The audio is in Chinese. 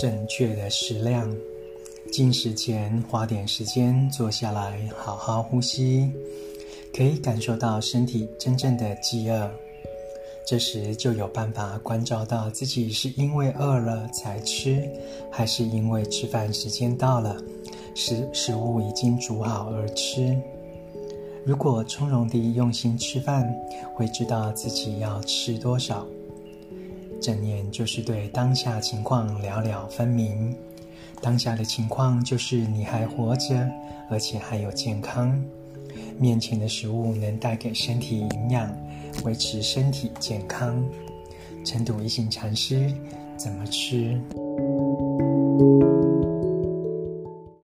正确的食量。进食前花点时间坐下来，好好呼吸，可以感受到身体真正的饥饿。这时就有办法关照到自己是因为饿了才吃，还是因为吃饭时间到了，食食物已经煮好而吃。如果从容地用心吃饭，会知道自己要吃多少。正念就是对当下情况了了分明。当下的情况就是你还活着，而且还有健康。面前的食物能带给身体营养，维持身体健康。成都一行禅师怎么吃？